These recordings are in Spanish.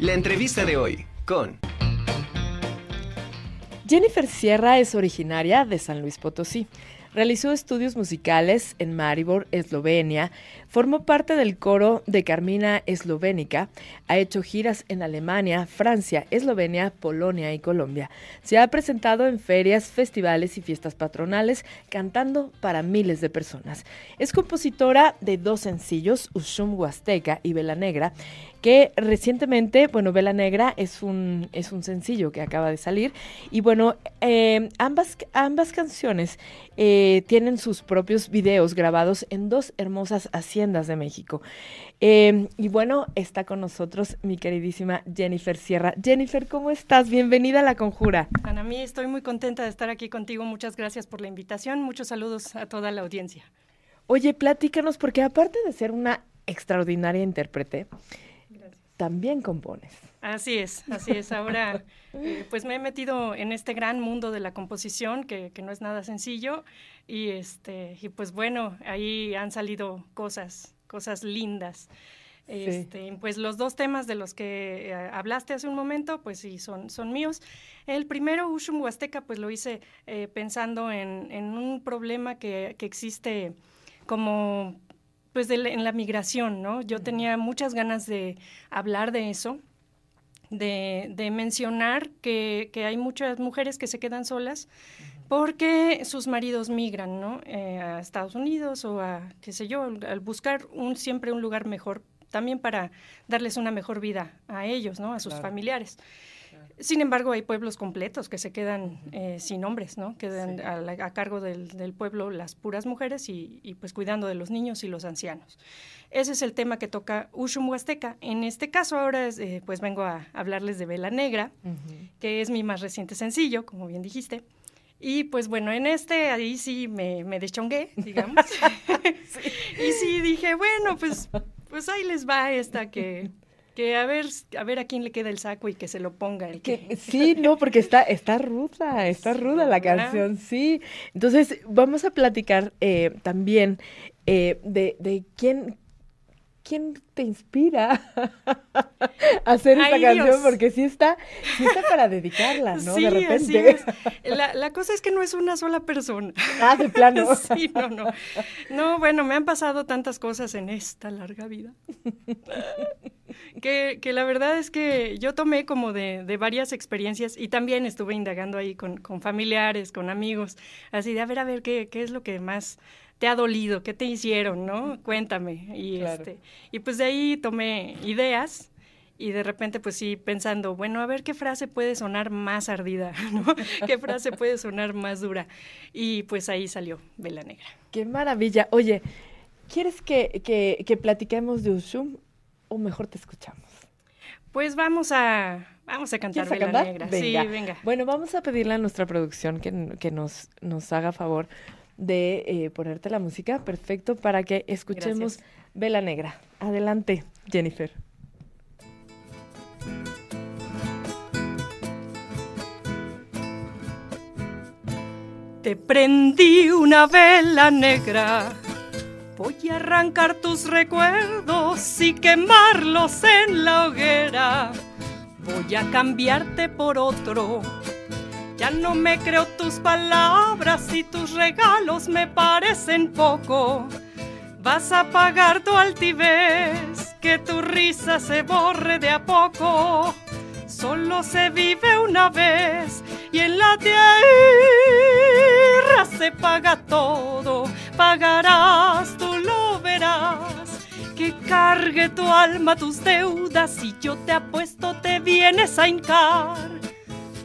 La entrevista de hoy con... Jennifer Sierra es originaria de San Luis Potosí. Realizó estudios musicales en Maribor, Eslovenia. Formó parte del coro de Carmina Eslovénica. Ha hecho giras en Alemania, Francia, Eslovenia, Polonia y Colombia. Se ha presentado en ferias, festivales y fiestas patronales, cantando para miles de personas. Es compositora de dos sencillos, Ushum Huasteca y Vela Negra, que recientemente, bueno, Vela Negra es un, es un sencillo que acaba de salir y bueno, eh, ambas, ambas canciones eh, tienen sus propios videos grabados en dos hermosas haciendas de México. Eh, y bueno, está con nosotros mi queridísima Jennifer Sierra. Jennifer, ¿cómo estás? Bienvenida a La Conjura. Ana, mí estoy muy contenta de estar aquí contigo. Muchas gracias por la invitación. Muchos saludos a toda la audiencia. Oye, platícanos, porque aparte de ser una extraordinaria intérprete, también compones. Así es, así es. Ahora, eh, pues me he metido en este gran mundo de la composición, que, no es nada sencillo, y este, y pues bueno, ahí han salido cosas, cosas lindas. Este, Pues los dos temas de los que eh, hablaste hace un momento, pues sí, son, son míos. El primero, Ushum Huasteca, pues lo hice eh, pensando en, en, un problema que, que existe como pues en la migración, ¿no? Yo tenía muchas ganas de hablar de eso, de, mencionar que, hay muchas mujeres que se quedan solas porque sus maridos migran, ¿no? Eh, a Estados Unidos o a, qué sé yo, al buscar un, siempre un lugar mejor, también para darles una mejor vida a ellos, ¿no? A sus familiares. Sin embargo, hay pueblos completos que se quedan eh, sin hombres, ¿no? Quedan a, cargo del, pueblo las puras mujeres y, pues cuidando de los niños y los ancianos. Ese es el tema que toca Ushum Huasteca. En este caso ahora eh, pues vengo a hablarles de Vela Negra, que es mi más reciente sencillo, como bien dijiste. Y pues bueno, en este ahí sí me, me deschongué, digamos. y sí dije, bueno, pues, pues ahí les va esta que que a ver, a ver a quién le queda el saco y que se lo ponga el que. Sí, no, porque está, está ruda, está ruda la canción, sí. Entonces, vamos a platicar eh, también eh, de, de quién, quién te inspira a hacer esta canción, porque sí está, sí está para dedicarla, ¿no? Sí, de repente. La, la, cosa es que no es una sola persona. Ah, de plano. sí, no, no. No, bueno, me han pasado tantas cosas en esta larga vida. que, que, la verdad es que yo tomé como de, de varias experiencias y también estuve indagando ahí con, con, familiares, con amigos, así de a ver, a ver, ¿qué, qué es lo que más te ha dolido? ¿Qué te hicieron? ¿No? Cuéntame. Y, este, y pues de ahí tomé ideas y de repente pues sí pensando, bueno, a ver qué frase puede sonar más ardida, ¿no? ¿Qué frase puede sonar más dura? Y pues ahí salió Vela Negra. Qué maravilla. Oye, ¿quieres que, que, que platiquemos de Ushum o mejor te escuchamos? Pues vamos a, vamos a cantar Vela Negra. Sí, venga. Bueno, vamos a pedirle a nuestra producción que, que nos, nos haga favor de eh, ponerte la música. Perfecto, para que escuchemos Vela Negra. Adelante, Jennifer. Te prendí una vela negra Voy a arrancar tus recuerdos y quemarlos en la hoguera. Voy a cambiarte por otro. Ya no me creo tus palabras y tus regalos me parecen poco. Vas a pagar tu altivez, que tu risa se borre de a poco. Solo se vive una vez y en la tierra se paga todo. Pagarás, tú lo verás. Que cargue tu alma tus deudas y yo te apuesto te vienes a hincar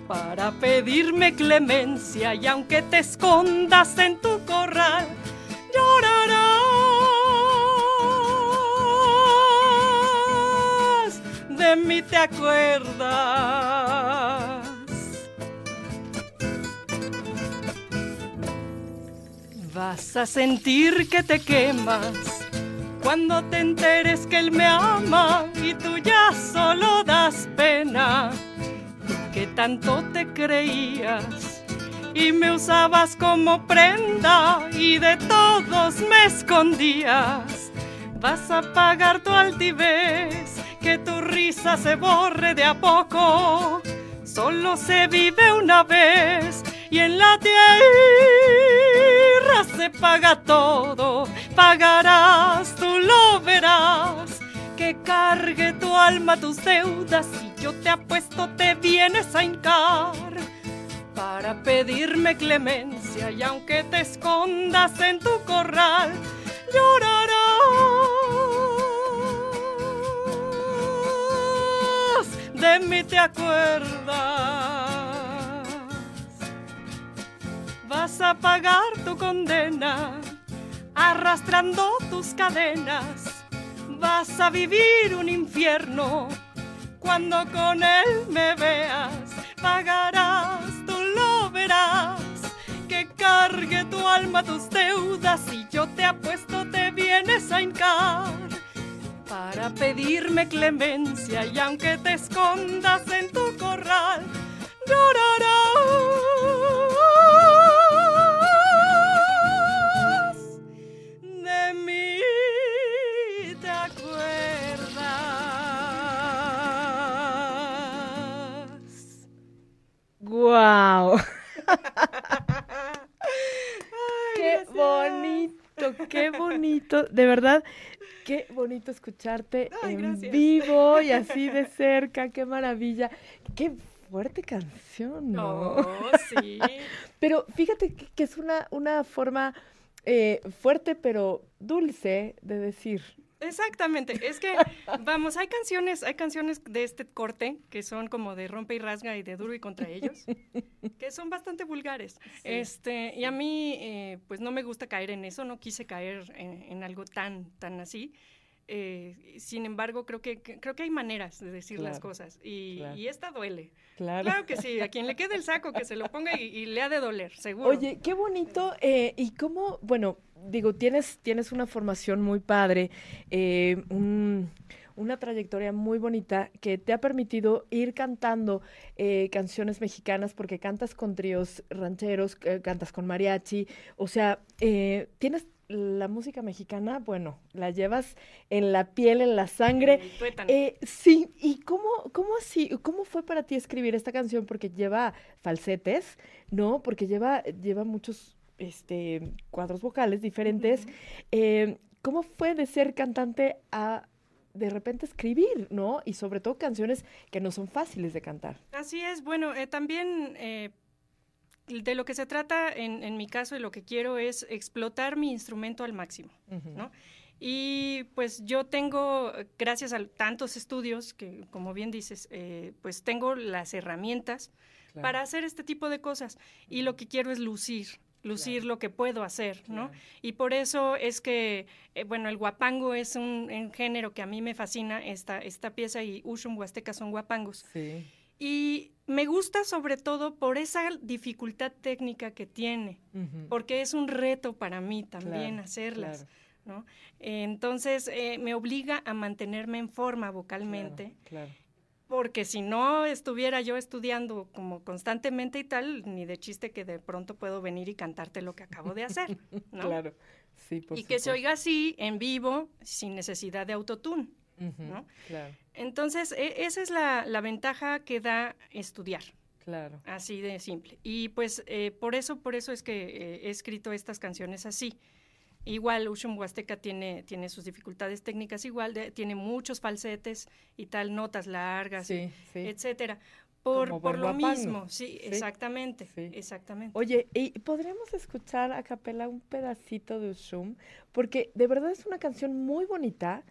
para pedirme clemencia y aunque te escondas en tu corral, llorarás. De mí te acuerdas Vas a sentir que te quemas cuando te enteres que él me ama y tú ya solo das pena. Tanto te creías y me usabas como prenda y de todos me escondías. Vas a pagar tu altivez, que tu risa se borre de a poco. Solo se vive una vez y en la tierra se paga todo. Pagarás, verás. Que cargue tu alma tus deudas y yo te apuesto te vienes a hincar para pedirme clemencia y aunque te escondas en tu corral, llorarás, de mí te acuerdas. Vas a pagar tu condena arrastrando tus cadenas, vas a vivir un infierno. Cuando con él me veas, pagarás, tú lo verás, que cargue tu alma tus deudas y yo te apuesto te vienes a hincar. Para pedirme clemencia y aunque te escondas en tu corral, De verdad, qué bonito escucharte Ay, en gracias. vivo y así de cerca. ¡Qué maravilla! ¡Qué fuerte canción! ¿no? Oh, sí. Pero fíjate que, que es una, una forma eh, fuerte pero dulce de decir. Exactamente, es que, vamos, hay canciones, hay canciones de este corte que son como de rompe y rasga y de duro y contra ellos, que son bastante vulgares. Este, y a mí, eh, pues no me gusta caer en eso, no quise caer en, en algo tan, tan así. Eh, sin embargo, creo que, creo que hay maneras de decir las cosas y, claro. y esta duele. Claro. Claro que sí, a quien le quede el saco que se lo ponga y, y le ha de doler, seguro. Oye, qué bonito. eh, y cómo, bueno, digo, tienes, tienes una formación muy padre, eh, un- una trayectoria muy bonita que te ha permitido ir cantando eh, canciones mexicanas porque cantas con tríos rancheros, eh, cantas con mariachi, o sea, eh, tienes la música mexicana, bueno, la llevas en la piel, en la sangre. Eh, sí, ¿y cómo, cómo así, cómo fue para ti escribir esta canción? Porque lleva falsetes, ¿no? Porque lleva, lleva muchos este, cuadros vocales diferentes. Eh, ¿cómo fue de ser cantante a de repente escribir, ¿no? Y sobre todo canciones que no son fáciles de cantar. Así es, bueno, eh, también de lo que se trata en, en mi caso y lo que quiero es explotar mi instrumento al máximo, ¿no? Y pues yo tengo, gracias a tantos estudios, que como bien dices, eh, pues tengo las herramientas para hacer este tipo de cosas. Y lo que quiero es lucir, lucir lo que puedo hacer, ¿no? Y por eso es que, eh, bueno, el guapango es un, un género que a mí me fascina, esta, esta pieza y Ushum Huasteca son guapangos. Sí. Y me gusta sobre todo por esa dificultad técnica que tiene, porque es un reto para mí también Claro, hacerlas, claro, ¿no? Eh, Entonces eh, me obliga a mantenerme en forma vocalmente, Claro, porque si no estuviera yo estudiando como constantemente y tal, ni de chiste que de pronto puedo venir y cantarte lo que acabo de hacer, ¿no? claro. Sí, por y que se oiga así, en vivo, sin necesidad de autotune. Claro, Entonces, e- esa es la, la ventaja que da estudiar. claro. Así de simple. Y pues eh, por eso, por eso es que eh, he escrito estas canciones así. Igual Ushum Huasteca tiene, tiene sus dificultades técnicas igual, de- tiene muchos falsetes y tal, notas largas, Sí, sí. etcétera. Por, Como por buen lo mismo, sí, Sí, exactamente, exactamente. Oye, ¿y podríamos escuchar a capela un pedacito de Ushum? Porque de verdad es una canción muy bonita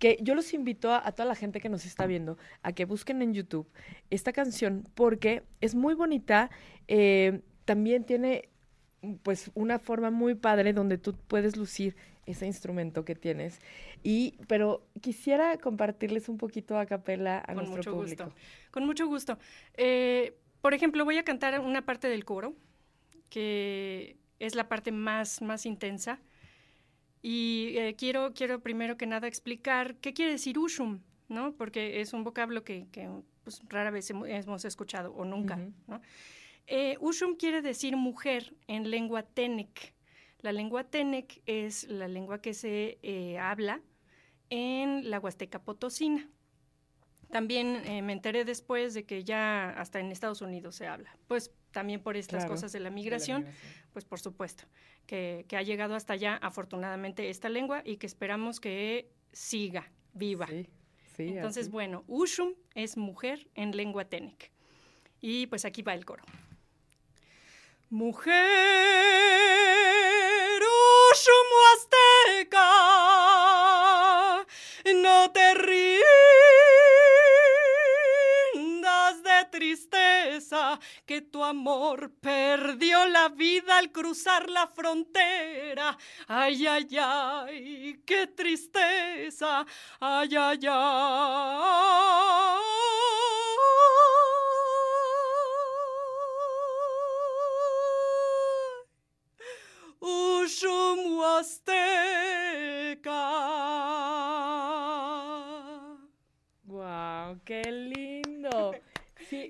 que yo los invito a, a toda la gente que nos está viendo a que busquen en YouTube esta canción porque es muy bonita. eh, también tiene pues una forma muy padre donde tú puedes lucir ese instrumento que tienes. Y, pero quisiera compartirles un poquito a capela a Con nuestro mucho público. gusto. Con mucho gusto. Eh, por ejemplo, voy a cantar una parte del coro, que es la parte más, más intensa. Y eh, quiero, quiero primero que nada explicar qué quiere decir ushum, ¿no? Porque es un vocablo que, que, pues, rara vez hemo- hemos escuchado o nunca, Ujú. ¿no? Eh, ushum quiere decir mujer en lengua tenec. La lengua tenec es la lengua que se eh, habla en la Huasteca Potosina También eh, me enteré después de que ya hasta en Estados Unidos se habla. Pues también por estas Claro, cosas de la de la migración, pues por supuesto, que, que ha llegado hasta allá afortunadamente esta lengua y que esperamos que siga viva. Sí, sí, Entonces, así. bueno, Ushum es mujer en lengua ténec. Y pues aquí va el coro. Mujer Ushum huasteca, amor perdió la vida al cruzar la frontera. Ay, ay, ay, qué tristeza. Ay, ay, ay.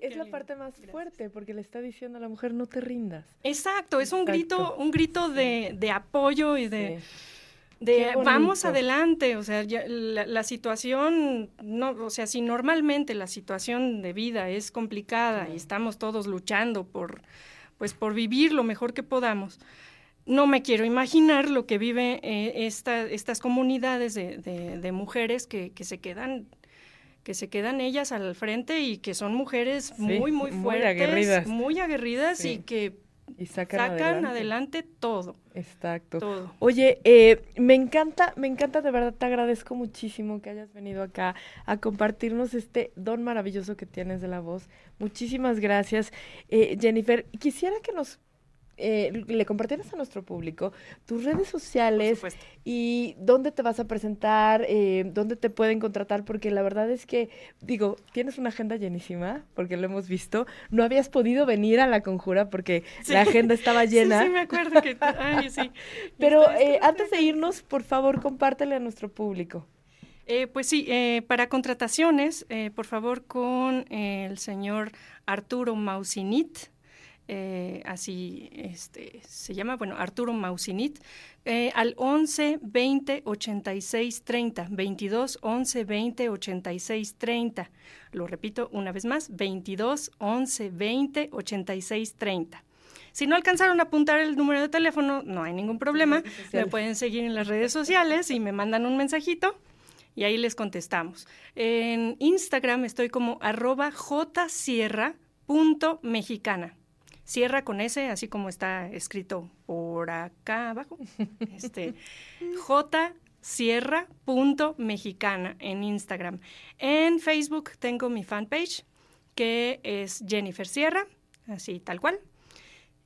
Es la lindo, parte más gracias. fuerte porque le está diciendo a la mujer no te rindas. Exacto, es un Exacto. grito, un grito de, de apoyo y de, Sí. de vamos adelante, o sea, ya la, la situación, no, o sea, si normalmente la situación de vida es complicada y estamos todos luchando por, pues, por vivir lo mejor que podamos, no me quiero imaginar lo que vive eh, esta, estas comunidades de, de- de mujeres que, que se quedan que se quedan ellas al frente y que son mujeres Sí, muy, muy muy fuertes, aguerridas. muy aguerridas Sí. y que Y sacan, sacan adelante. adelante todo, Exacto. todo. Oye, eh, me encanta, me encanta, de verdad te agradezco muchísimo que hayas venido acá a compartirnos este don maravilloso que tienes de la voz. Muchísimas gracias. Eh, Jennifer, quisiera que nos eh, le compartieras a nuestro público tus redes sociales y dónde te vas a presentar, eh, dónde te pueden contratar, porque la verdad es que, digo, tienes una agenda llenísima, porque lo hemos visto. No habías podido venir a la conjura porque Sí. la agenda estaba llena. Sí, sí, me acuerdo que. Ay, sí. Pero eh, antes de irnos, por favor, compártele a nuestro público. Pues sí, para contrataciones, por favor, con el señor Arturo Mausinit. Eh, así este, se llama, bueno, Arturo Mausinit, eh, al 11 20 86 30, 22 11 20 86 30. Lo repito una vez más, 22 11 20 86 30. Si no alcanzaron a apuntar el número de teléfono, no hay ningún problema. Me pueden seguir en las redes sociales y me mandan un mensajito y ahí les contestamos. En Instagram estoy como arroba jsierra.mexicana. Sierra con S, así como está escrito por acá abajo. Este, jsierra.mexicana en Instagram. En Facebook tengo mi fanpage, que es Jennifer Sierra, así tal cual.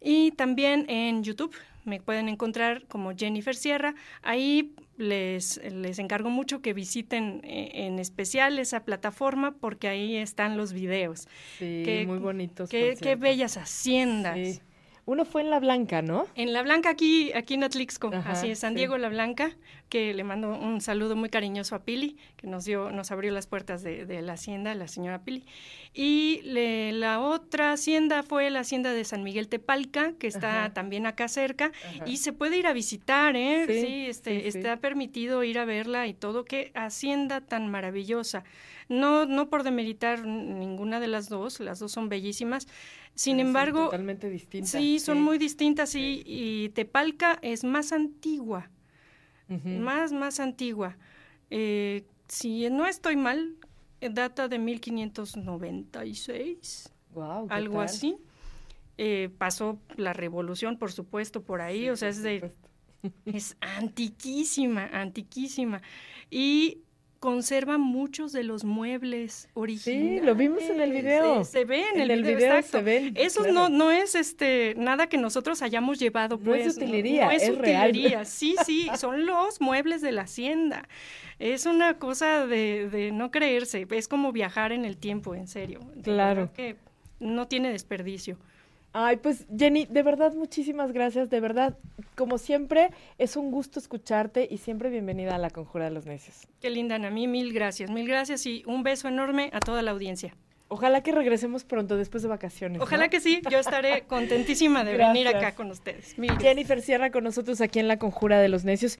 Y también en YouTube me pueden encontrar como Jennifer Sierra. Ahí les, les encargo mucho que visiten eh, en especial esa plataforma porque ahí están los videos. Sí, Qué- muy bonitos. Qué, qué bellas haciendas. Sí. Uno fue en La Blanca, ¿no? En La Blanca, aquí, aquí en Atlixco, Ajá, así es, San sí. Diego La Blanca, que le mando un saludo muy cariñoso a Pili, que nos dio, nos abrió las puertas de, de la hacienda, la señora Pili. Y le- la otra hacienda fue la hacienda de San Miguel Tepalca, que está Ajá. también acá cerca, Ajá. y se puede ir a visitar, ¿eh? Sí, Sí, este, sí. está permitido ir a verla y todo. Qué hacienda tan maravillosa. No, no por demeritar ninguna de las dos, las dos son bellísimas. Sin Ah, embargo, totalmente distintas. Sí, son muy distintas y, y Tepalca es más antigua, más, más antigua. Eh, si no estoy mal, data de 1596, Guau, ¿qué algo tal? así. Eh, pasó la revolución, por supuesto, por ahí, Sí, o sea, es de, supuesto. es antiquísima, antiquísima. Y conserva muchos de los muebles originales. lo vimos en el video. Se, se ve en, el, video, exacto. se ven. Eso claro. no, no es este nada que nosotros hayamos llevado, No es pues. utilería, no es, es real. Sí, sí, son los muebles de la hacienda. Es una cosa de, de no creerse. Es como viajar en el tiempo, en serio. De Claro. que no tiene desperdicio. Ay, pues Jenny, de verdad muchísimas gracias, de verdad, como siempre, es un gusto escucharte y siempre bienvenida a la Conjura de los Necios. Qué linda, Nami. Mil gracias, mil gracias y un beso enorme a toda la audiencia. Ojalá que regresemos pronto después de vacaciones. Ojalá ¿no? que sí. Yo estaré contentísima de venir acá con ustedes. Mil. Jennifer Sierra con nosotros aquí en la Conjura de los Necios.